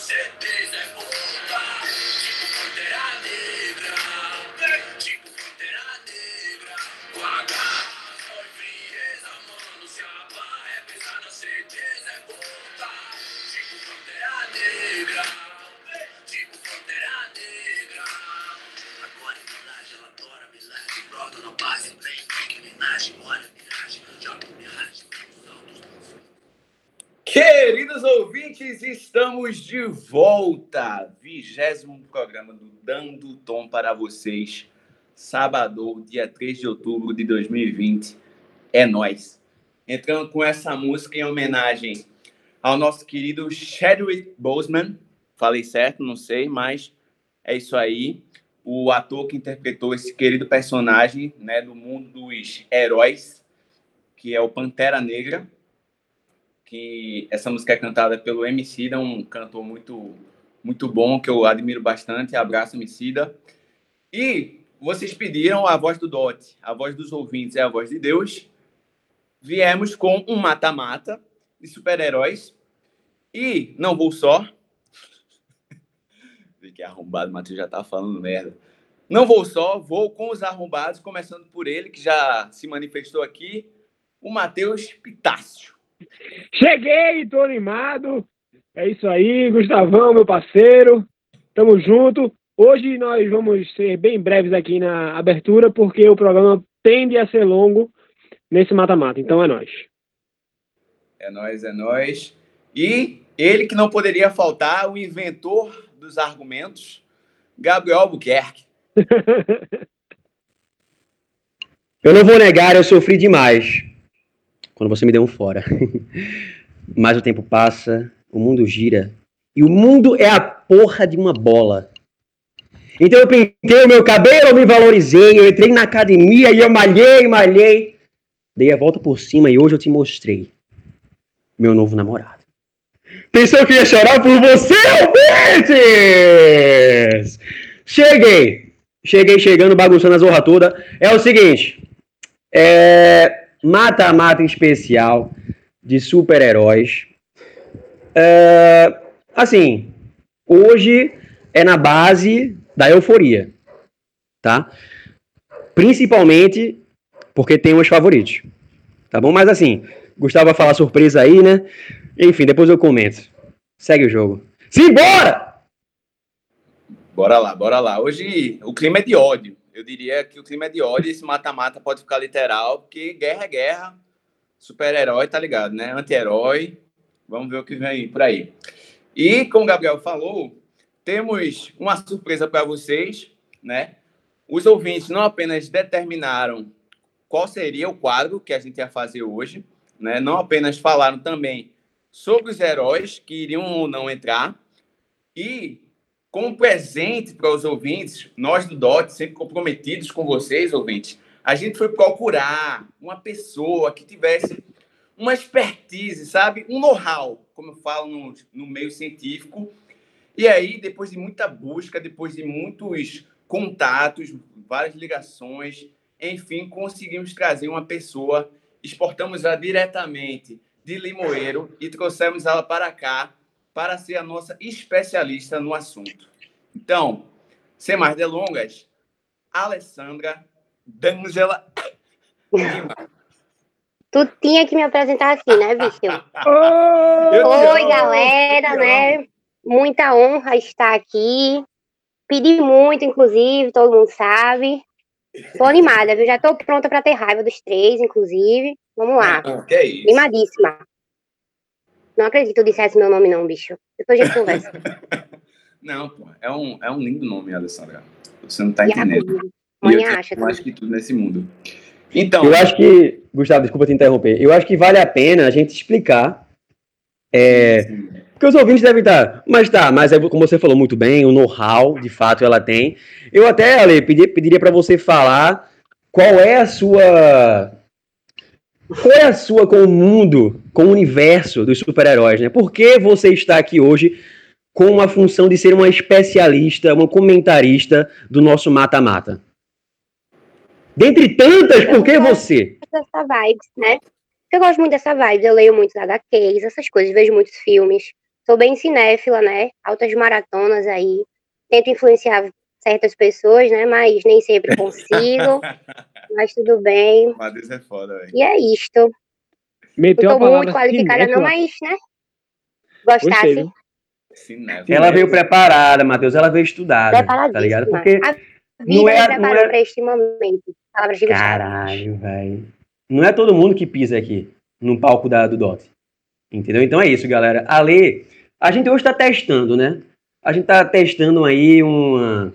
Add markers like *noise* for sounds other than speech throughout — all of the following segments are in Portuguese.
said, business boy. Estamos de volta. Vigésimo programa do Dando Tom para vocês. Sábado, dia 3 de outubro de 2020. É nós. Entrando com essa música em homenagem ao nosso querido Chadwick Boseman. Falei certo, não sei, mas é isso aí. O ator que interpretou esse querido personagem né, do mundo dos heróis, que é o Pantera Negra que essa música é cantada pelo Emicida, um cantor muito muito bom que eu admiro bastante. Abraço Emicida. E vocês pediram a voz do Dot, a voz dos ouvintes é a voz de Deus. Viemos com um mata-mata de super-heróis e não vou só. *laughs* Fiquei arrombado, Matheus já tá falando merda. Não vou só, vou com os arrombados, começando por ele, que já se manifestou aqui, o Matheus Pitácio. Cheguei, tô animado. É isso aí, Gustavão, meu parceiro. Tamo junto. Hoje nós vamos ser bem breves aqui na abertura, porque o programa tende a ser longo nesse mata-mata. Então é nós. É nós, é nós. E ele que não poderia faltar, o inventor dos argumentos, Gabriel Albuquerque. *laughs* Eu não vou negar, eu sofri demais quando você me deu um fora. *laughs* Mas o tempo passa, o mundo gira. E o mundo é a porra de uma bola. Então eu pintei o meu cabelo, eu me valorizei, eu entrei na academia e eu malhei, malhei. Dei a volta por cima e hoje eu te mostrei meu novo namorado. Pensou que ia chorar por você, ouvintes? Cheguei. Cheguei chegando, bagunçando a zorra toda. É o seguinte. É mata-mata especial de super-heróis. É, assim, hoje é na base da euforia, tá? Principalmente porque tem os favoritos, tá bom? Mas assim, Gustavo vai falar surpresa aí, né? Enfim, depois eu comento. Segue o jogo. Simbora! Bora lá, bora lá. Hoje o clima é de ódio. Eu diria que o clima é de ódio esse mata-mata pode ficar literal, porque guerra é guerra. Super-herói, tá ligado, né? Anti-herói. Vamos ver o que vem por aí. E, como o Gabriel falou, temos uma surpresa para vocês, né? Os ouvintes não apenas determinaram qual seria o quadro que a gente ia fazer hoje, né? Não apenas falaram também sobre os heróis que iriam ou não entrar, e como presente para os ouvintes, nós do DOT, sempre comprometidos com vocês, ouvintes, a gente foi procurar uma pessoa que tivesse uma expertise, sabe? Um know-how, como eu falo no, no meio científico. E aí, depois de muita busca, depois de muitos contatos, várias ligações, enfim, conseguimos trazer uma pessoa, exportamos ela diretamente de Limoeiro e trouxemos ela para cá para ser a nossa especialista no assunto. Então, sem mais delongas, Alessandra D'Angela Lima. Tu tinha que me apresentar assim, né, bicho? *laughs* Te Oi, galera, né? Muita honra estar aqui. Pedi muito, inclusive, todo mundo sabe. Tô animada, viu? Já tô pronta para ter raiva dos três, inclusive. Vamos lá. Ah, que é isso? Animadíssima. Não acredito que tu dissesse meu nome, não, bicho. Depois a gente conversa. *laughs* Não, pô, é um, é um lindo nome, Alessandra. Você não tá E entendendo. E Mãe eu acha mais também. que tudo nesse mundo. Então, Eu acho que, Gustavo, desculpa te interromper. Eu acho que vale a pena a gente explicar. É, porque os ouvintes devem estar. Mas tá, mas é como você falou muito bem, o know-how, de fato, ela tem. Eu até, Ale, pedi- pediria para você falar qual é a sua. Qual é a sua com o mundo, com o universo dos super-heróis, né? Por que você está aqui hoje com a função de ser uma especialista, uma comentarista do nosso mata-mata? Dentre tantas, por que você? dessa vibes, né? Eu gosto muito dessa vibe, eu leio muitos HQs, essas coisas, vejo muitos filmes. sou bem cinéfila, né? Altas maratonas aí. Tento influenciar certas pessoas, né? Mas nem sempre consigo. *laughs* mas tudo bem. Matheus é foda, velho. E é isto. Meteu tô muito qualificada, não, mas, né? Gostasse. Cinéfilo. Ela veio preparada, Matheus, ela veio estudada. Tá ligado? Porque A não vida é- não preparou é- para este momento. Palavras de. Caralho, velho. Não é todo mundo que pisa aqui no palco da, do DOT. Entendeu? Então é isso, galera. A Lê, a gente hoje tá testando, né? A gente tá testando aí uma,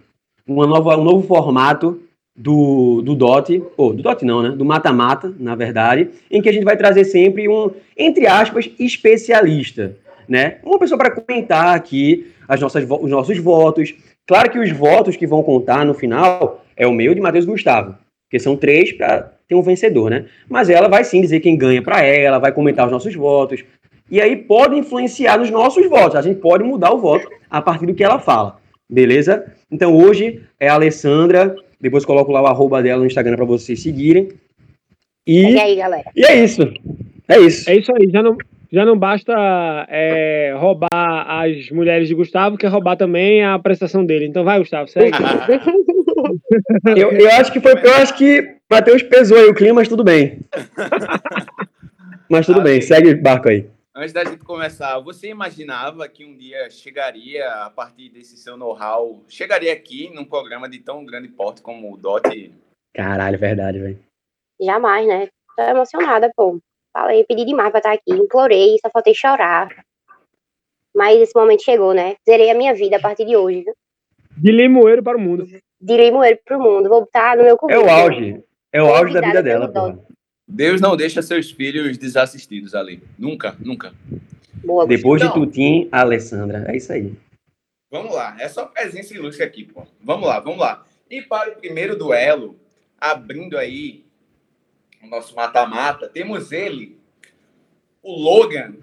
uma nova, um novo formato do, do DOT, ou do DOT não, né? Do mata-mata, na verdade, em que a gente vai trazer sempre um, entre aspas, especialista, né? Uma pessoa para comentar aqui as nossas, os nossos votos. Claro que os votos que vão contar no final é o meu de Matheus Gustavo, porque são três para ter um vencedor, né? Mas ela vai sim dizer quem ganha para ela, vai comentar os nossos votos. E aí pode influenciar nos nossos votos. A gente pode mudar o voto a partir do que ela fala. Beleza? Então hoje é a Alessandra. Depois coloco lá o arroba dela no Instagram para vocês seguirem. E E, aí, galera? e é isso. É isso. É isso aí, já não, já não basta é, roubar as mulheres de Gustavo, quer roubar também a prestação dele. Então vai, Gustavo, segue. *laughs* Eu, eu acho que foi. Eu acho que Matheus pesou aí o clima, mas tudo bem. *laughs* Mas tudo bem, segue o barco aí. Antes da gente começar, você imaginava que um dia chegaria, a partir desse seu know-how, chegaria aqui num programa de tão grande porte como o DOT? Caralho, verdade, velho. Jamais, né? Tô emocionada, pô. Falei, pedi demais pra estar aqui, implorei, só faltei chorar. Mas esse momento chegou, né? Zerei a minha vida a partir de hoje. viu? De limoeiro para o mundo. De limoeiro pro mundo. Vou botar no meu É currículo. o auge. É o auge da vida dela, porra. Deus não deixa seus filhos desassistidos ali. Nunca, nunca. Boa, Depois de Então. Tutim, a Alessandra. É isso aí. Vamos lá, é só presença ilustre aqui, pô. Vamos lá, vamos lá. E para o primeiro duelo, abrindo aí o nosso mata-mata, temos ele, o Logan,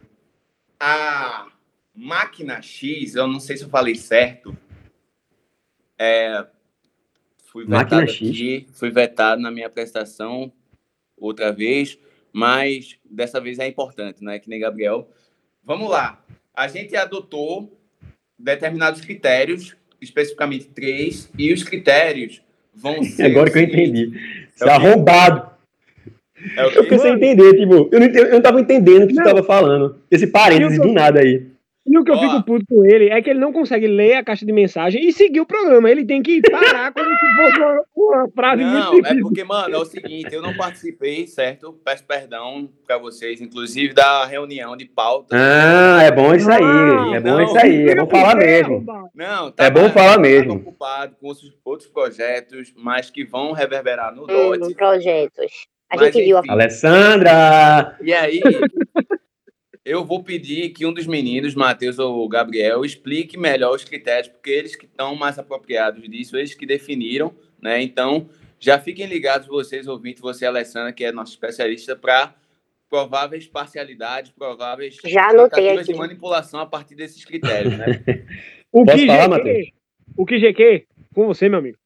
a máquina X, eu não sei se eu falei certo. É, fui Máquina vetado X. aqui, fui vetado na minha apresentação outra vez, mas dessa vez é importante, né? Que nem Gabriel. Vamos lá. A gente adotou determinados critérios, especificamente três, e os critérios vão *laughs* ser. Agora que eu entendi. Você É é arrombado. É o Eu em entender, tipo, eu não, eu não tava entendendo o que Não. tu tava falando. Esse parênteses do nada aí. E o que eu fico puto com ele é que ele não consegue ler a caixa de mensagem e seguir o programa. Ele tem que parar como se fosse uma, uma frase muito Não, é difícil. porque, mano, é o seguinte, eu não participei, certo? Peço perdão pra vocês, inclusive da reunião de pauta. Ah, é bom isso aí. Ah, É bom não. isso aí. É bom falar mesmo. Não, É bom falar mesmo. ocupado com outros, outros projetos, mas que vão reverberar no Hum, DOT. projetos. A Mas, gente viu a enfim. Alessandra! E aí, eu vou pedir que um dos meninos, Matheus ou Gabriel, explique melhor os critérios, porque eles que estão mais apropriados disso, eles que definiram, né? Então, já fiquem ligados, vocês ouvintes, você, Alessandra, que é nossa especialista, para prováveis parcialidades, prováveis Já tentativas de manipulação a partir desses critérios, né? *laughs* O Posso que falar, GQ? Matheus? O que GQ? Com você, meu amigo.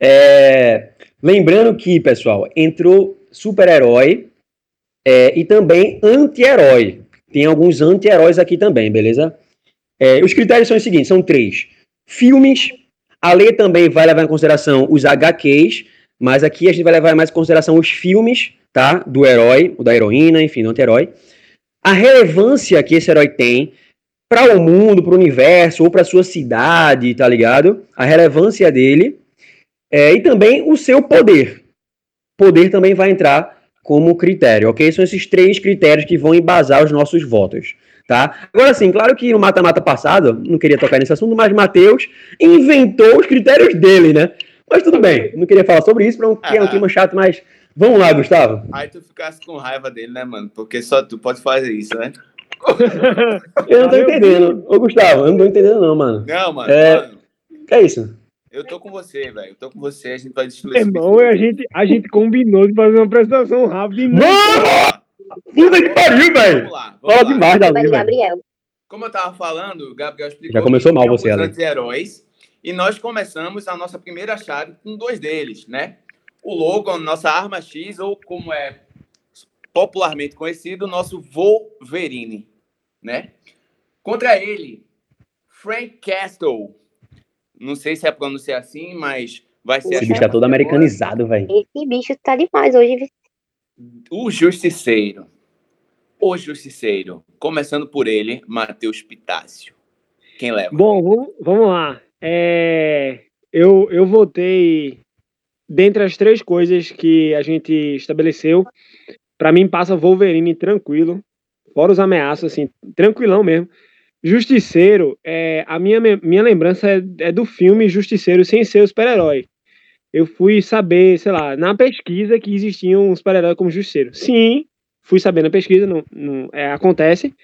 É, lembrando que, pessoal, entrou super-herói é, e também anti-herói. Tem alguns anti-heróis aqui também, beleza? É, os critérios são os seguintes: são três. Filmes. A lei também vai levar em consideração os HQs, mas aqui a gente vai levar mais em consideração os filmes, tá? Do herói, o da heroína, enfim, do anti-herói. A relevância que esse herói tem para o mundo, para o universo, ou para sua cidade, tá ligado? A relevância dele. É, e também o seu poder. Poder também vai entrar como critério, ok? São esses três critérios que vão embasar os nossos votos, tá? Agora sim, claro que no mata-mata passado, não queria tocar nesse assunto, mas Matheus inventou os critérios dele, né? Mas tudo bem, não queria falar sobre isso, porque é um tema chato, mas vamos lá, Gustavo. Aí tu ficasse com raiva dele, né, mano? Porque só tu pode fazer isso, né? Eu não tô entendendo. Ô, Gustavo, eu não tô entendendo não, mano. Não, mano, É. mano, Que é isso? Eu tô com você, velho. Eu tô com você, a gente vai destruir esse Irmão, a gente, a gente combinou de fazer uma apresentação rápida e. Mano! Puta que pariu, velho! Vamos lá, vamos Fala lá. demais da Vai, velho. Gabriel. Como eu tava falando, o Gabriel explicou. Já começou que mal você, alguns Ale. anti-heróis. E nós começamos a nossa primeira chave com dois deles, né? O Logan, nossa arma X, ou como é popularmente conhecido, o nosso Wolverine. né? Contra ele, Frank Castle. Não sei se é pronunciar assim, mas vai ser Esse assim bicho tá todo americanizado, velho. Esse bicho tá demais hoje. O Justiceiro. O Justiceiro. Começando por ele, Matheus Pitácio. Quem leva? Bom, vamos, lá. É, eu, eu votei dentre as três coisas que a gente estabeleceu. Pra mim, passa Wolverine tranquilo, fora os ameaços, assim, tranquilão mesmo. Justiceiro, é, a minha, minha lembrança é, é do filme Justiceiro sem ser o super-herói. Eu fui saber, sei lá, na pesquisa que existia um super-herói como Justiceiro. Sim, fui saber na pesquisa, não, não, é, acontece.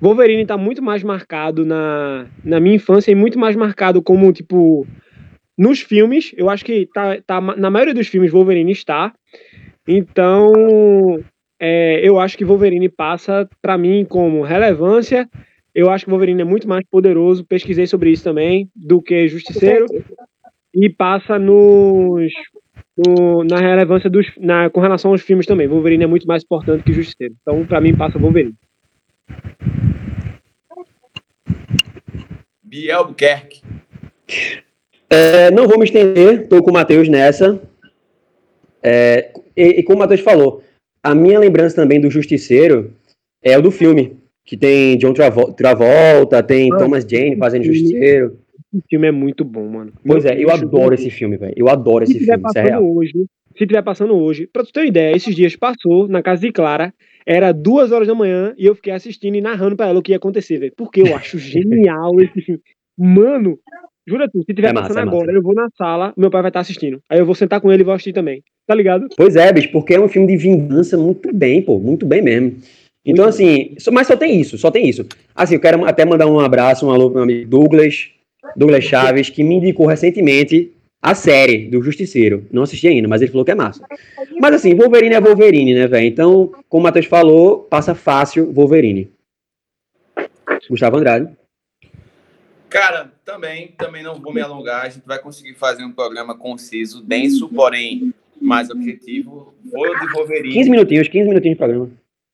Wolverine tá muito mais marcado na, na minha infância e muito mais marcado como, tipo, nos filmes. Eu acho que tá, tá na maioria dos filmes Wolverine está. Então, é, eu acho que Wolverine passa pra mim como relevância. Eu acho que Wolverine é muito mais poderoso, pesquisei sobre isso também, do que Justiceiro. E passa nos, no- na relevância dos. Na, com relação aos filmes também. Wolverine é muito mais importante que Justiceiro. Então, pra mim, passa Wolverine. Biel Buquerque. É, não vou me estender, tô com o Matheus nessa. É, e, e como o Matheus falou, a minha lembrança também do Justiceiro é o do filme, que tem John Travo- Travolta, tem Ah, Thomas Jane fazendo. Justiceiro. Esse filme é muito bom, mano. Pois é, eu adoro esse filme, velho. Eu adoro Se esse filme, isso é real. hoje, se tiver passando hoje, pra tu ter uma ideia, esses dias passou na casa de Clara, era duas horas da manhã e eu fiquei assistindo e narrando pra ela o que ia acontecer, velho. Porque eu acho *laughs* genial esse filme. Mano, jura tu, se tiver É massa, passando é massa. agora, eu vou na sala, meu pai vai estar assistindo. Aí eu vou sentar com ele e vou assistir também. Tá ligado? Pois é, bicho, porque é um filme de vingança muito bem, pô, muito bem mesmo. Então, Muito assim, só- mas só tem isso, só tem isso. Assim, eu quero até mandar um abraço, um alô pro meu amigo Douglas, Douglas Chaves, que me indicou recentemente a série do Justiceiro. Não assisti ainda, mas ele falou que é massa. Mas assim, Wolverine é Wolverine, né, velho? Então, como o Matheus falou, passa fácil Wolverine. Gustavo Andrade. Cara, também, também não vou me alongar. A gente vai conseguir fazer um programa conciso, denso, porém mais objetivo. Vou de Wolverine. 15 minutinhos, 15 minutinhos de programa.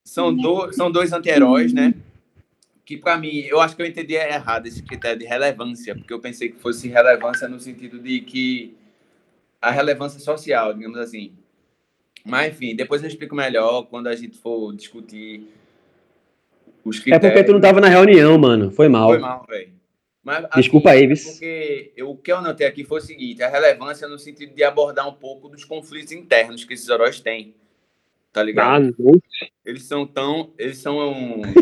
São, do, são dois anti-heróis, né? Que pra mim, eu acho que eu entendi errado esse critério de relevância, porque eu pensei que fosse relevância no sentido de que a relevância social, digamos assim. Mas enfim, depois eu explico melhor quando a gente for discutir os É critérios. porque tu não tava na reunião, mano. Foi mal. Foi mal, velho. Assim, Desculpa aí, é Vis. Porque eu, o que eu notei aqui foi o seguinte: a relevância no sentido de abordar um pouco dos conflitos internos que esses heróis têm. Tá Ah, ligado? Eles são tão. Eles são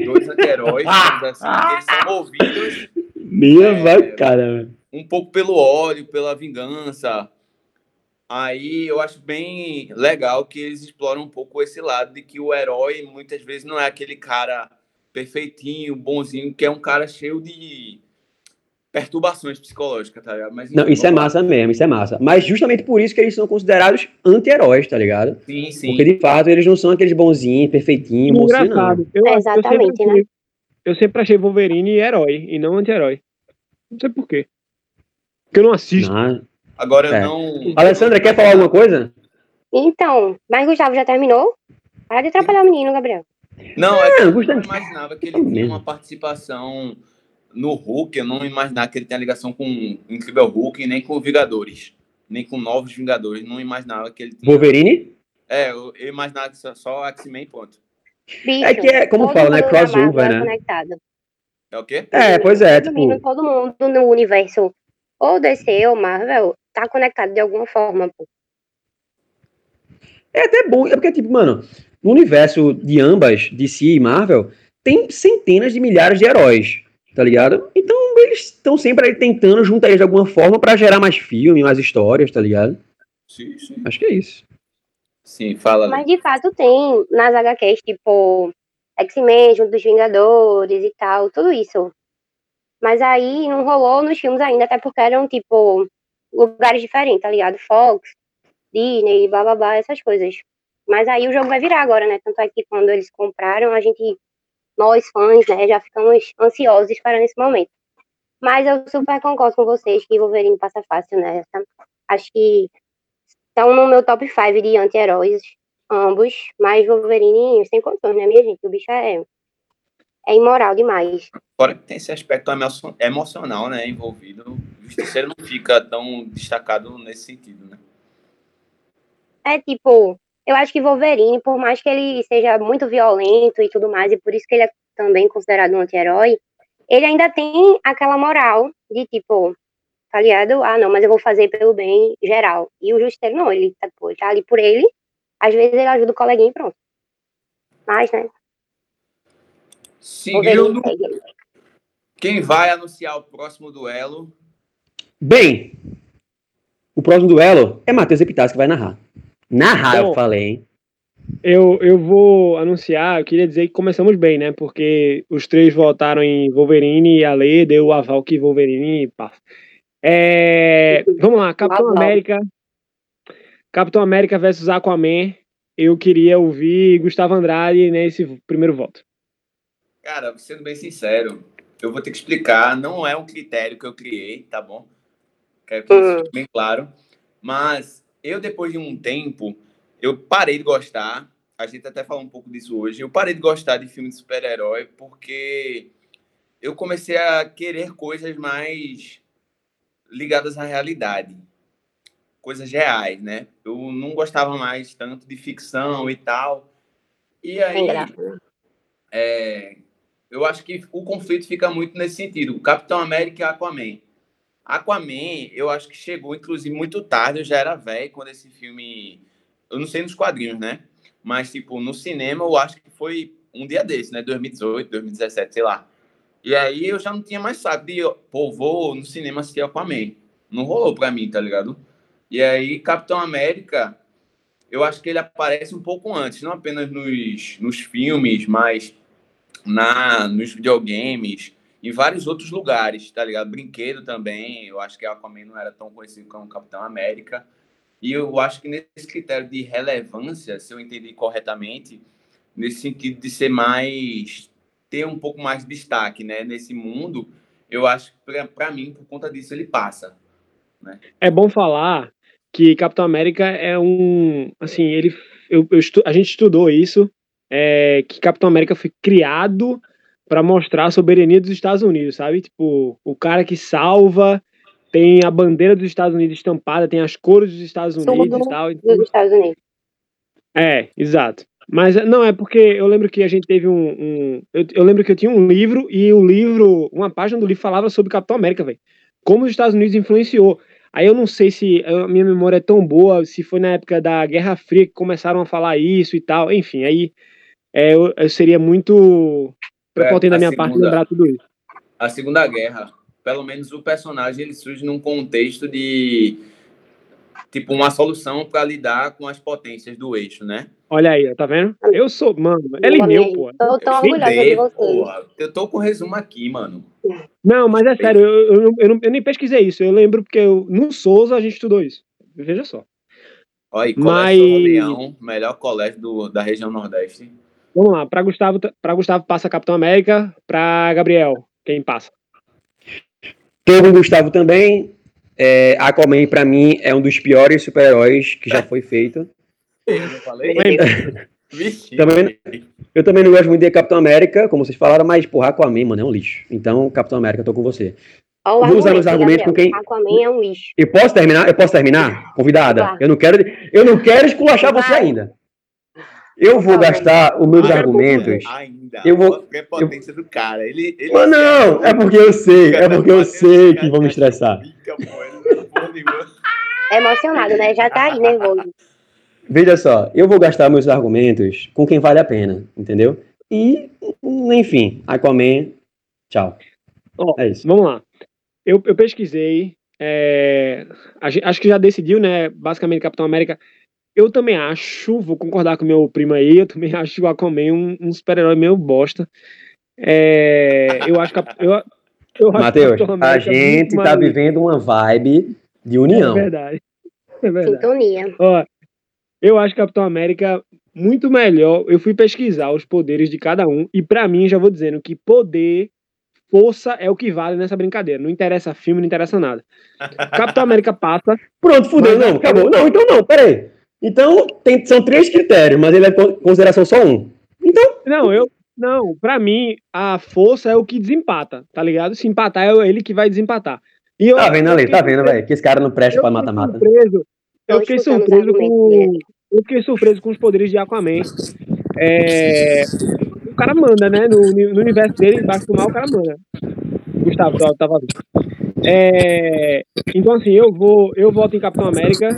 dois anti-heróis, digamos assim, que eles são movidos Minha É, vai, cara. um pouco pelo ódio, pela vingança. Aí eu acho bem legal que eles exploram um pouco esse lado de que o herói muitas vezes não é aquele cara perfeitinho, bonzinho, que é um cara cheio de perturbações psicológicas, tá ligado? Mas, Não, isso é massa mesmo, isso é massa. Mas justamente por isso que eles são considerados anti-heróis, tá ligado? Sim, sim. Porque de fato eles não são aqueles bonzinhos, perfeitinhos, mocinho, não. Engraçado. Eu, É, eu sempre exatamente, achei- né? Eu sempre achei Wolverine herói e não anti-herói. Não sei por quê. Porque eu não assisto. Não. Agora eu É. não. Alessandra, quer falar alguma coisa? Então, mas Gustavo já terminou? Para de atrapalhar o menino, Gabriel. Não, é que Não, eu Gustavo- não imaginava que ele tinha uma participação no Hulk. Eu não imaginava que ele tinha ligação com o Incrível Hulk, nem com Vingadores. Nem com Novos Vingadores. Não imaginava que ele tinha. Wolverine? É, eu, eu imaginava que só, só X-Men, ponto. Bicho, É que é, como todo fala, né, mundo crossover, é né? conectado. É o quê? É, pois é, Resumindo, tipo, Todo mundo no universo, ou DC ou Marvel, tá conectado de alguma forma, pô. é até bom, é porque, tipo, mano, no universo de ambas, DC e Marvel, tem centenas de milhares de heróis, tá ligado? Então eles estão sempre aí tentando juntar eles de alguma forma pra gerar mais filme, mais histórias, tá ligado? Sim, sim. Acho que é isso. Sim, fala. Mas de fato tem nas HQs, tipo, X-Men junto dos Vingadores e tal, tudo isso. Mas aí não rolou nos filmes ainda, até porque eram, tipo, lugares diferentes, tá ligado? Fox, Disney, blá blá blá, essas coisas. Mas aí o jogo vai virar agora, né? Tanto é que quando eles compraram, a gente, nós fãs, né, já ficamos ansiosos esperando esse momento. Mas eu super concordo com vocês que Wolverine passa fácil nessa. Acho que estão no meu top 5 de anti-heróis, ambos, mas Wolverine sem condições, né, minha gente? O bicho é é imoral demais. Fora que tem esse aspecto emo- emocional, né, envolvido. O justiceiro não fica tão destacado nesse sentido, né? É tipo, eu acho que Wolverine, por mais que ele seja muito violento e tudo mais, e por isso que ele é também considerado um anti-herói, ele ainda tem aquela moral de tipo, tá ligado? Ah, não, mas eu vou fazer pelo bem geral. E o Justiceiro não, ele tá, pô, tá ali por ele, às vezes ele ajuda o coleguinha e pronto. Mas, né, Seguindo, quem vai anunciar o próximo duelo? Bem, o próximo duelo é Matheus Epitácio que vai narrar. Narrar, eu Bom. falei, hein? Eu, eu vou anunciar, eu queria dizer que começamos bem, né? Porque os três votaram em Wolverine e a Lê deu o aval que Wolverine passa. É, vamos lá, Capitão Aval. América. Capitão América versus Aquaman. Eu queria ouvir Gustavo Andrade nesse primeiro voto. Cara, sendo bem sincero, eu vou ter que explicar. Não é um critério que eu criei, tá bom? Quero que isso fique bem claro. Mas eu, depois de um tempo, eu parei de gostar. A gente até falou um pouco disso hoje. Eu parei de gostar de filme de super-herói porque eu comecei a querer coisas mais ligadas à realidade. Coisas reais, né? Eu não gostava mais tanto de ficção e tal. E aí, né? é, eu acho que o conflito fica muito nesse sentido. O Capitão América e Aquaman. Aquaman, eu acho que chegou, inclusive, muito tarde. Eu já era velho quando esse filme. Eu não sei nos quadrinhos, né? Mas, tipo, no cinema, eu acho que foi um dia desse, né? 2018, 2017, sei lá. E aí eu já não tinha mais saco de, pô, vou no cinema assistir Aquaman. Não rolou pra mim, tá ligado? E aí, Capitão América, eu acho que ele aparece um pouco antes, não apenas nos, nos filmes, mas na nos videogames, em vários outros lugares, tá ligado? Brinquedo também, eu acho que Aquaman não era tão conhecido como Capitão América. E eu acho que nesse critério de relevância, se eu entendi corretamente, nesse sentido de ser mais ter um pouco mais de destaque, né, nesse mundo, eu acho que para mim, por conta disso ele passa. É bom falar que Capitão América é um. Assim, ele. Eu, eu a gente estudou isso. é, que Capitão América foi criado para mostrar a soberania dos Estados Unidos, sabe? Tipo, o cara que salva tem a bandeira dos Estados Unidos estampada, tem as cores dos Estados Unidos e tal. então- Dos Estados Unidos. É, exato. Mas não, é porque eu lembro que a gente teve um. um- eu, eu lembro que eu tinha um livro e o livro, uma página do livro falava sobre Capitão América, velho. Como os Estados Unidos influenciou. Aí eu não sei se a minha memória é tão boa, se foi na época da Guerra Fria que começaram a falar isso e tal. Enfim, aí é, eu, eu seria muito prepotente da a minha parte segunda- lembrar tudo isso. A Segunda Guerra, pelo menos o personagem ele surge num contexto de tipo uma solução para lidar com as potências do eixo, né? Olha aí, tá vendo? Eu sou, mano, ele Amei. meu, pô. Tô Eu orgulhosa de porra. Eu tô com o resumo aqui, mano. Não, mas é sério, eu, eu, eu, eu nem pesquisei isso. Eu lembro porque eu- no Souza a gente estudou isso. Veja só. Olha aí, Mas- Colégio São Leão, melhor colégio do, da região Nordeste. Vamos lá, para Gustavo, para Gustavo passa Capitão América, para Gabriel, quem passa? Tô com o Gustavo também. É, Aquaman, pra mim, é um dos piores super-heróis que já foi feito. Eu *laughs* falei? Também- Eu também não gosto muito de Capitão América, como vocês falaram, mas, porra, Aquaman, mano, é um lixo. Então, Capitão América, tô com você. Ó, o Vou usar meus argumento, argumentos com Gabriel. quem- Aquaman é um lixo. Eu posso terminar? Eu posso terminar? Convidada. Claro. Eu não quero, eu não quero esculachar você Vai. ainda. Eu vou gastar os meus Ah, argumentos. Ainda. Eu vou- A prepotência do cara. Ele, ele Mas não, é porque eu sei, é porque eu sei que vão me estressar. É. É emocionado, né? Já tá aí nervoso. Veja só, eu vou gastar meus argumentos com quem vale a pena, entendeu? E, enfim, Aquaman, tchau. Ó, É isso. Vamos lá. Eu, eu pesquisei, é, acho que já decidiu, né? Basicamente, Capitão América. Eu também acho, vou concordar com meu primo aí, eu também *laughs* acho o Aquaman um, um super-herói meio bosta. É, eu acho que a- eu, eu Matheus, a muito gente tá mais- vivendo uma vibe de É união. verdade. É verdade. Sintonia. Ó, eu acho Capitão América muito melhor. Eu fui pesquisar os poderes de cada um e pra mim já vou dizendo que poder, força é o que vale nessa brincadeira. Não interessa filme, não interessa nada. *laughs* Capitão América passa. Pronto, fudeu, não, acabou. Não, então não, peraí. Então, tem, são três critérios, mas ele é con- consideração só um. Então, Não, eu Não, pra mim, a força é o que desempata, tá ligado? Se empatar, é ele que vai desempatar. E eu, Tá vendo ali, tá vendo, velho? Que esse cara não presta pra mata-mata. Eu fiquei surpreso com. Eu fiquei surpreso com os poderes de Aquaman. É, o cara manda, né? No, no universo dele, embaixo do mar, o cara manda. Gustavo, tá, tava é, Então, assim, eu vou, eu voto em Capitão América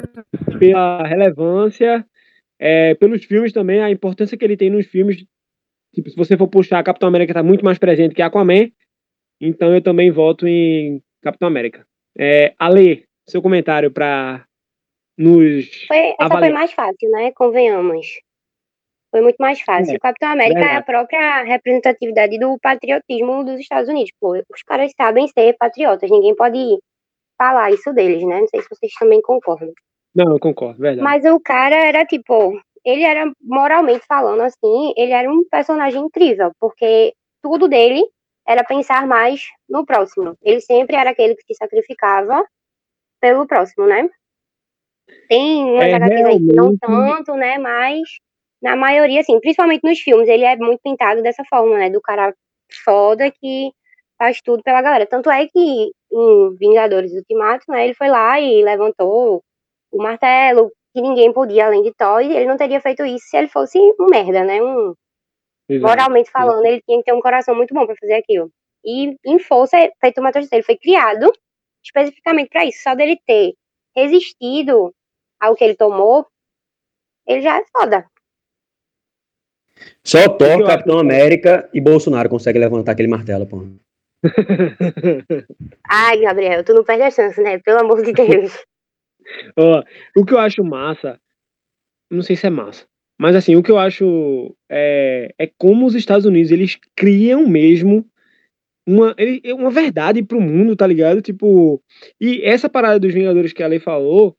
pela relevância, é, pelos filmes também, a importância que ele tem nos filmes. Tipo, se você for puxar, Capitão América tá muito mais presente que Aquaman. Então eu também voto em Capitão América. É, Ale, seu comentário para nos Foi, essa foi avaliar. mais fácil, né? Convenhamos. Foi muito mais fácil. É, Capitão América é a verdade. própria representatividade do patriotismo dos Estados Unidos. Pô, os caras sabem ser patriotas, ninguém pode falar isso deles, né? Não sei se vocês também concordam. Não, eu concordo, verdade. Mas o cara era tipo, ele era moralmente falando assim, ele era um personagem incrível, porque tudo dele era pensar mais no próximo. Ele sempre era aquele que se sacrificava pelo próximo, né? Tem umas É, HQs aí que não tanto, né? Mas na maioria, assim, principalmente nos filmes, ele é muito pintado dessa forma, né? Do cara foda que faz tudo pela galera. Tanto é que em Vingadores Ultimato, né? Ele foi lá e levantou o martelo, que ninguém podia além de Thor, e ele não teria feito isso se ele fosse um merda, né? Um, Exato. moralmente falando, ele tinha que ter um coração muito bom para fazer aquilo. E em força, feito o Matheus disse, ele foi criado especificamente para isso. Só dele ter resistido ao que ele tomou, ele já é foda. Só Thor, Capitão América e Bolsonaro conseguem levantar aquele martelo, pô. *laughs* Ai, Gabriel, tu não perde a chance, né? Pelo amor de *laughs* Deus. *laughs* Ó, o que eu acho massa, não sei se é massa, mas assim, o que eu acho é, é como os Estados Unidos, eles criam mesmo uma, ele- é uma verdade pro mundo, tá ligado? Tipo, e essa parada dos Vingadores que a Lei falou,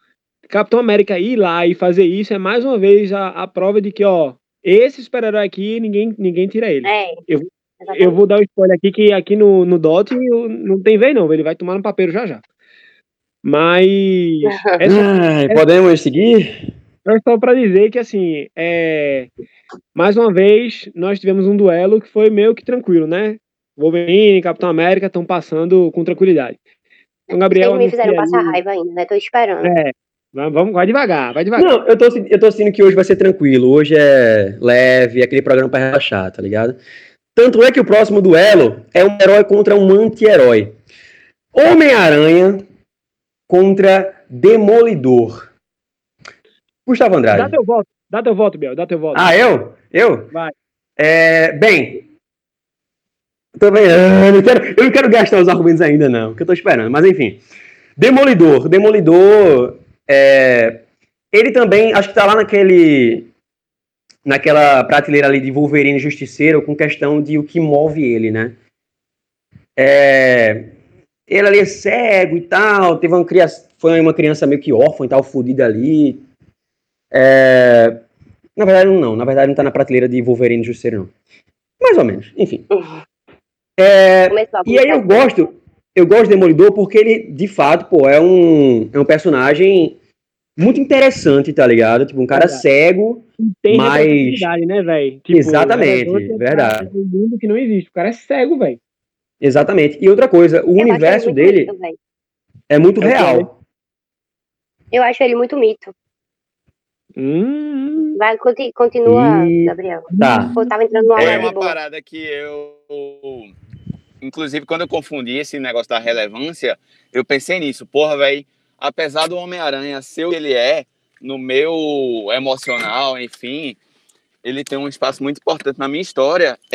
Capitão América ir lá e fazer isso é mais uma vez a, a prova de que, ó, esse super-herói aqui, ninguém, ninguém tira ele. É. Eu- Exatamente. Eu vou dar o spoiler aqui que aqui no, no DOT não tem vez não, ele vai tomar no papel já já. Mas *laughs* só, Ai, podemos seguir? é só pra dizer que assim, é, mais uma vez nós tivemos um duelo que foi meio que tranquilo, né? Wolverine e Capitão América estão passando com tranquilidade. Então, Gabriel, Eles me fizeram passar aí- raiva ainda, né? Tô esperando. É, vai- vamos, vai devagar, vai devagar. Não, eu tô, eu tô sentindo que hoje vai ser tranquilo. Hoje é leve, é aquele programa pra relaxar, tá ligado? Tanto é que o próximo duelo é um herói contra um anti-herói. Homem-Aranha contra Demolidor. Gustavo Dá Andrade. teu voto, dá teu voto, Biel, dá teu voto. Ah, eu? Eu? Vai. É, bem. Vendo. Eu não, quero, eu não quero gastar os argumentos ainda, não, que eu tô esperando. Mas enfim. Demolidor. Demolidor. é, ele também, acho que tá lá naquele. Naquela prateleira ali de Wolverine Justiceiro, com questão de o que move ele, né? É, ele ali é cego e tal, teve uma criança, foi uma criança meio que órfã e tal, fodida ali. É, na verdade, não, na verdade não tá na prateleira de Wolverine Justiceiro, não. Mais ou menos, enfim. É, Começou a e aí eu gosto, eu gosto de Demolidor porque ele, de fato, pô, é um, é um personagem muito interessante, tá ligado? Tipo, um cara Verdade. cego, Tem mas- né, velho? Tipo, Exatamente, relevância pra verdade. Um mundo que não existe. O cara é cego, velho. Exatamente. E outra coisa, o Eu universo muito dele mito, é muito É real. Eu acho ele muito mito. Hum, Vai, conti- continua, Ih. Gabriel. Tá. Pô, tava entrando numa É uma boa. parada que eu. Inclusive, quando eu confundi esse negócio da relevância, eu pensei nisso. Porra, velho, apesar do Homem-Aranha ser o que ele é, no meu emocional, enfim, ele tem um espaço muito importante na minha história.